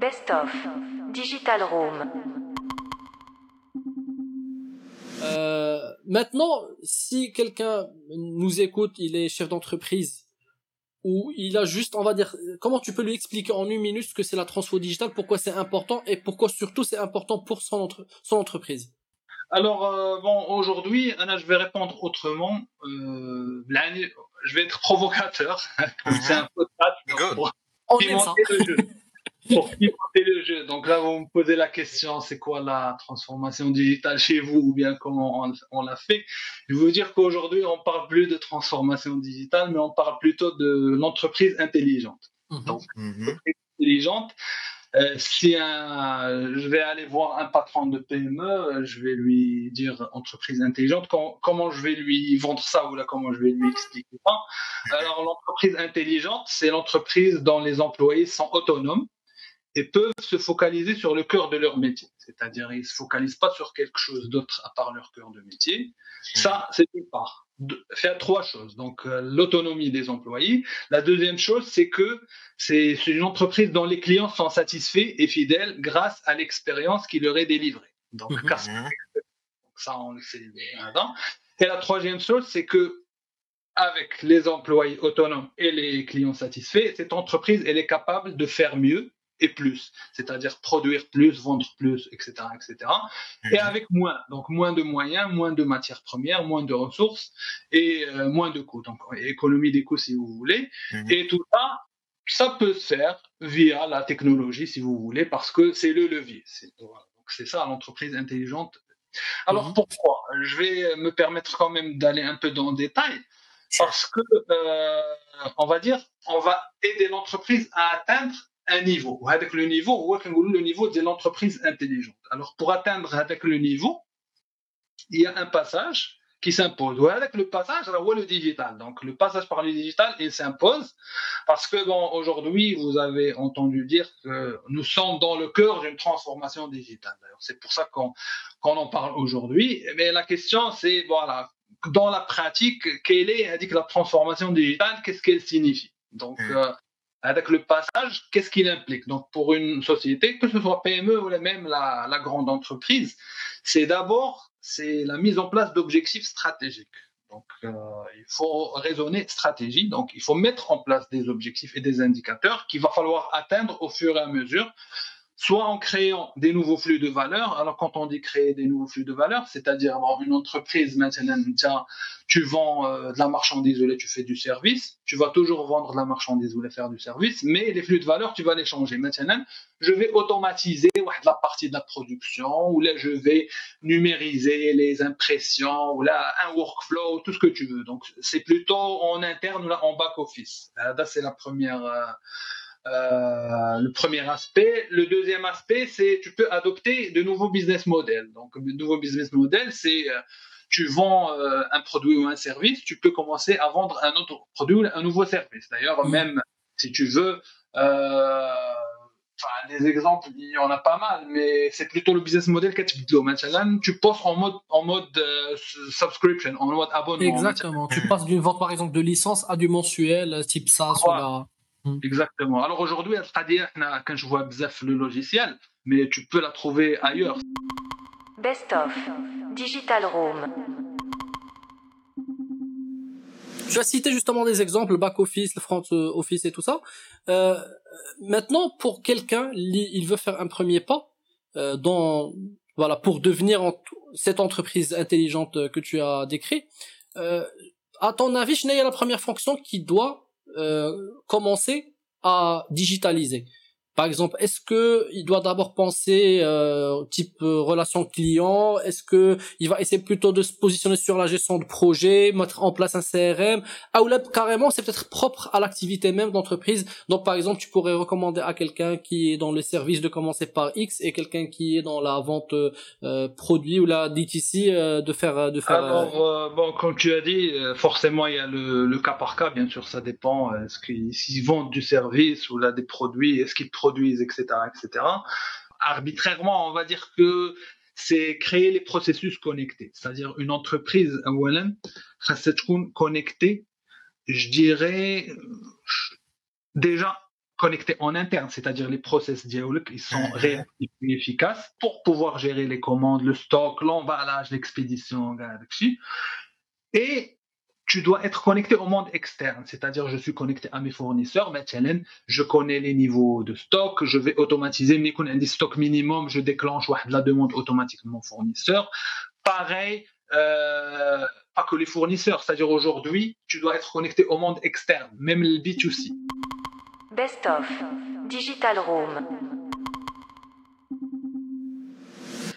Best of Digital Room. Euh, maintenant, si quelqu'un nous écoute, il est chef d'entreprise ou il a juste, on va dire, comment tu peux lui expliquer en une minute ce que c'est la transfo digitale, pourquoi c'est important et pourquoi surtout c'est important pour son, son entreprise? Alors, euh, bon, aujourd'hui, Anna, je vais répondre autrement. Euh, je vais être provocateur. c'est un podcast pour on le jeu pour piloter le jeu. Donc là, vous me posez la question, c'est quoi la transformation digitale chez vous ou bien comment on, l'a fait? Je veux dire qu'aujourd'hui, on parle plus de transformation digitale, mais on parle plutôt de l'entreprise intelligente. Mhm. Donc, mm intelligente. Euh, si je vais aller voir un patron de PME, je vais lui dire entreprise intelligente, comment je vais lui vendre ça ou là comment je vais lui expliquer ça? Alors l'entreprise intelligente, c'est l'entreprise dont les employés sont autonomes, et peuvent se focaliser sur le cœur de leur métier. C'est-à-dire, ils ne se focalisent pas sur quelque chose d'autre à part leur cœur de métier. Ça, c'est une part. Faire trois choses. Donc, euh, l'autonomie des employés. La deuxième chose, c'est que c'est une entreprise dont les clients sont satisfaits et fidèles grâce à l'expérience qui leur est délivrée. Donc, mhm. ça, on le sait avant. Et la troisième chose, c'est que avec les employés autonomes et les clients satisfaits, cette entreprise, elle est capable de faire mieux et plus, c'est-à-dire produire plus, vendre plus, etc., etc. Et mhm. avec moins, donc moins de moyens, moins de matières premières, moins de ressources et euh, moins de coûts, donc économie des coûts si vous voulez. Mhm. Et tout ça, ça peut se faire via la technologie si vous voulez, parce que c'est le levier. C'est c'est ça l'entreprise intelligente. Alors mhm. pourquoi? Je vais me permettre quand même d'aller un peu dans le détail. Parce que, euh, on va dire, on va aider l'entreprise à atteindre un niveau. Avec le niveau, le niveau de l'entreprise intelligente. Alors, pour atteindre avec le niveau, il y a un passage qui s'impose. Avec le passage, alors, le digital. Donc, le passage par le digital, il s'impose parce que, bon, aujourd'hui, vous avez entendu dire que nous sommes dans le cœur d'une transformation digitale. D'ailleurs, c'est pour ça qu'on en parle aujourd'hui. Mais la question, c'est, voilà, dans la pratique, quelle est, dit que la transformation digitale, qu'est-ce qu'elle signifie? Donc, hmm. euh, avec le passage, qu'est-ce qu'il implique? Donc, pour une société, que ce soit PME ou même la, grande entreprise, c'est d'abord c'est la mise en place d'objectifs stratégiques. Donc, euh, il faut raisonner stratégie. Donc, il faut mettre en place des objectifs et des indicateurs qu'il va falloir atteindre au fur et à mesure soit en créant des nouveaux flux de valeur. Alors, quand on dit créer des nouveaux flux de valeur, c'est-à-dire une entreprise, maintenant, tu vends euh, de la marchandise ou tu fais du service, tu vas toujours vendre de la marchandise ou faire du service, mais les flux de valeur, tu vas les changer. Maintenant, je vais automatiser la partie de la production, ou là, je vais numériser les impressions, ou là, un workflow, tout ce que tu veux. Donc, c'est plutôt en interne ou là, en back-office. Là, c'est la première... Euh, euh, le premier aspect. Le deuxième aspect, c'est tu peux adopter de nouveaux business models. Donc, de nouveaux business models, c'est euh, tu vends euh, un produit ou un service, tu peux commencer à vendre un autre produit ou un nouveau service. D'ailleurs, mm. même si tu veux, enfin, des exemples, il y en a pas mal, mais c'est plutôt le business model que tu tu passes en mode, en mode subscription, en mode abonnement. Exactement. Tu passes d'une vente, par exemple, de licence à du mensuel, type SaaS voilà. Exactement. Alors aujourd'hui, quand je vois Bzef le logiciel, mais tu peux la trouver ailleurs. Best of Digital Room. Tu as cité justement des exemples, back office, le front euh, office et tout ça. Euh, maintenant, pour quelqu'un, il veut faire un premier pas euh, dans voilà pour devenir cette entreprise intelligente que tu as décrit. à ton avis, je n'ai la première fonction qui doit euh, commencer à digitaliser. Par exemple, est-ce que il doit d'abord penser euh, type euh, relation client? Est-ce que il va essayer plutôt de se positionner sur la gestion de projet, mettre en place un CRM Ah ou là carrément, c'est peut-être propre à l'activité même d'entreprise. Donc par exemple, tu pourrais recommander à quelqu'un qui est dans le service de commencer par X et quelqu'un qui est dans la vente euh, produit ou la DTC euh, de faire de faire. Alors bon, comme tu as dit, forcément il y a le, le, cas par cas. Bien sûr, ça dépend. Est-ce qu'ils vendent du service ou là des produits Est-ce qu'ils produisent, etc., etc. Arbitrairement, on va dire que c'est créer les processus connectés. C'est-à-dire une entreprise, connectée, je dirais, déjà, connectés en interne, c'est-à-dire les process dialogue, ils sont réactifs et efficaces pour pouvoir gérer les commandes, le stock, l'emballage, l'expédition, et tu dois être connecté au monde externe, c'est-à-dire je suis connecté à mes fournisseurs, je connais les niveaux de stock, je vais automatiser, mais quand des stock minimum, je déclenche la demande automatiquement fournisseur. Pareil, euh, pas que les fournisseurs, c'est-à-dire aujourd'hui, tu dois être connecté au monde externe, même le B2C. Best of Digital Room.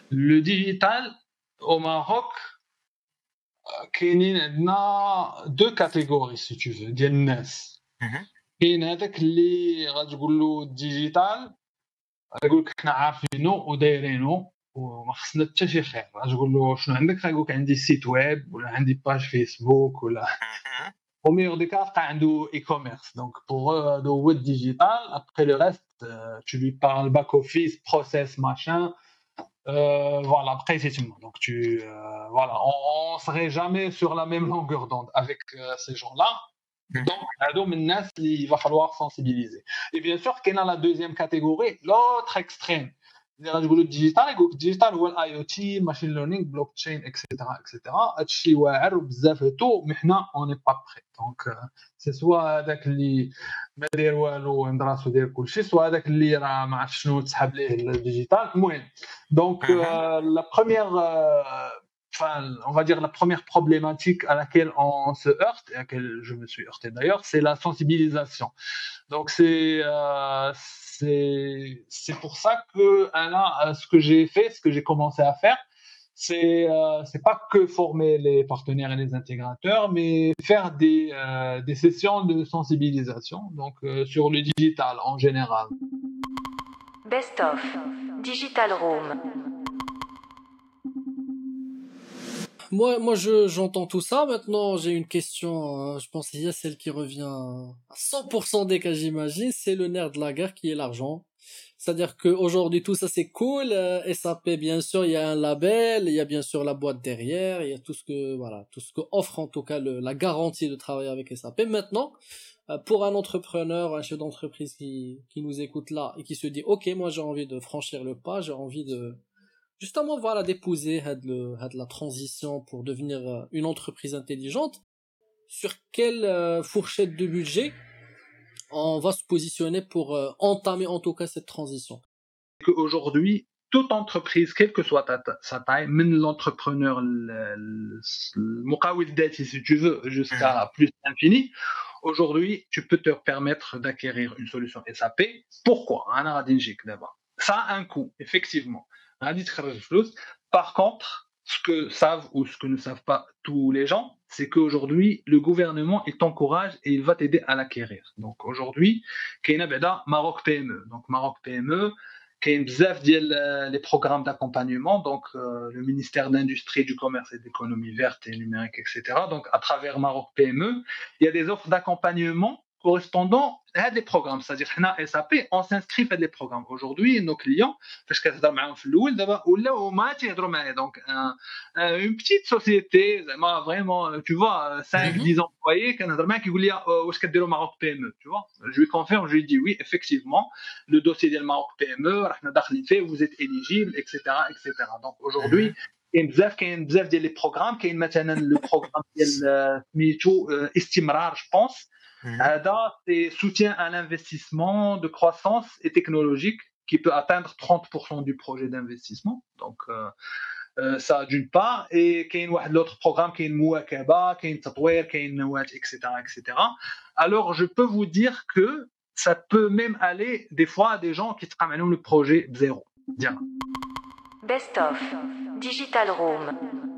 Le digital au Maroc, كاينين عندنا دو كاتيجوري سي تو فو ديال الناس كاين هذاك اللي غتقول له الديجيتال غيقول لك حنا عارفينو ودايرينو وما خصنا حتى شي خير غتقول له شنو عندك غيقول لك عندي سيت ويب ولا عندي باج فيسبوك ولا au meilleur des cas, tu as un e-commerce. Donc, pour eux, le web digital, après le reste, euh, tu lui parles back-office, process, machin, euh, voilà, précisément. Donc, tu, euh, voilà, on, ne serait jamais sur la même longueur d'onde avec euh, ces gens-là. Mhm. Donc, il va falloir sensibiliser. Et bien sûr, qu'il y a la deuxième catégorie, l'autre extrême. Le digital, le digital ou l'IoT, machine learning, blockchain, etc. etc. هادشي واعر وبزاف تو mais حنا on n'est pas prêt. Donc c'est soit هذاك اللي ما داير والو عند راسو داير كلشي soit هذاك اللي راه ما عرف شنو تسحب ليه الديجيتال المهم donc la première enfin, on va dire la première problématique à laquelle on se heurte, et à laquelle je me suis heurté d'ailleurs, c'est la sensibilisation. Donc c'est euh, c'est pour ça que ce que j'ai fait, ce que j'ai commencé à faire, c'est euh, pas que former les partenaires et les intégrateurs, mais faire des, euh, sessions de sensibilisation, donc euh, sur le digital en général. Best of Digital Room. Moi, moi, je, j'entends tout ça. Maintenant, j'ai une question. Hein. je pense qu'il y a celle qui revient à 100% des cas, j'imagine. C'est le nerf de la guerre qui est l'argent. C'est-à-dire qu'aujourd'hui, tout ça, c'est cool. Euh, SAP, bien sûr, il y a un label, il y a bien sûr la boîte derrière, il y a tout ce que, voilà, tout ce que offre en tout cas la garantie de travailler avec SAP. Maintenant, euh, pour un entrepreneur, un chef d'entreprise qui, qui nous écoute là et qui se dit, OK, moi, j'ai envie de franchir le pas, j'ai envie de, justement voilà d'épouser la transition pour devenir euh, une entreprise intelligente sur quelle euh, fourchette de budget on va se positionner pour euh, entamer en tout cas cette transition? Aujourd'hui, toute entreprise, quelle que soit sa taille, même l'entrepreneur, le si tu veux, jusqu'à mmh. plus d'infini, aujourd'hui, tu peux te permettre d'acquérir une solution SAP. Pourquoi? Ça a un coût, effectivement. Par contre, ce que savent ou ce que ne savent pas tous les gens, c'est qu'aujourd'hui, le gouvernement il t'encourage et il va t'aider à l'acquérir. Donc aujourd'hui, y a Maroc PME. Donc Maroc PME, y a les programmes d'accompagnement, donc euh, le ministère d'Industrie, du Commerce et d'économie verte et numérique, etc. Donc à travers Maroc PME, il y a des offres d'accompagnement correspondant à des programmes. C'est-à-dire, que SAP, on s'inscrit à des programmes. Aujourd'hui, nos clients, parce que c'est donc une petite société, vraiment, tu vois, 5, 10 mhm. employés, qui dit, où est-ce que Maroc PME, tu vois. Je lui confirme, je lui dis oui, effectivement, le dossier de Maroc PME, vous êtes éligible, etc., etc. Donc aujourd'hui, كاين بزاف كاين بزاف ديال لي بروغرام كاين مثلا لو بروغرام ديال سميتو استمرار جو بونس ADA, c'est soutien à l'investissement de croissance et technologique qui peut atteindre 30% du projet d'investissement. Donc, euh, euh, ça d'une part. Et qu'il y a l'autre programme qui est Mouakaba, qui est Tatouer, qui est etc., etc. Alors, je peux vous dire que ça peut même aller des fois à des gens qui travaillent le projet zéro. Best of Digital Room.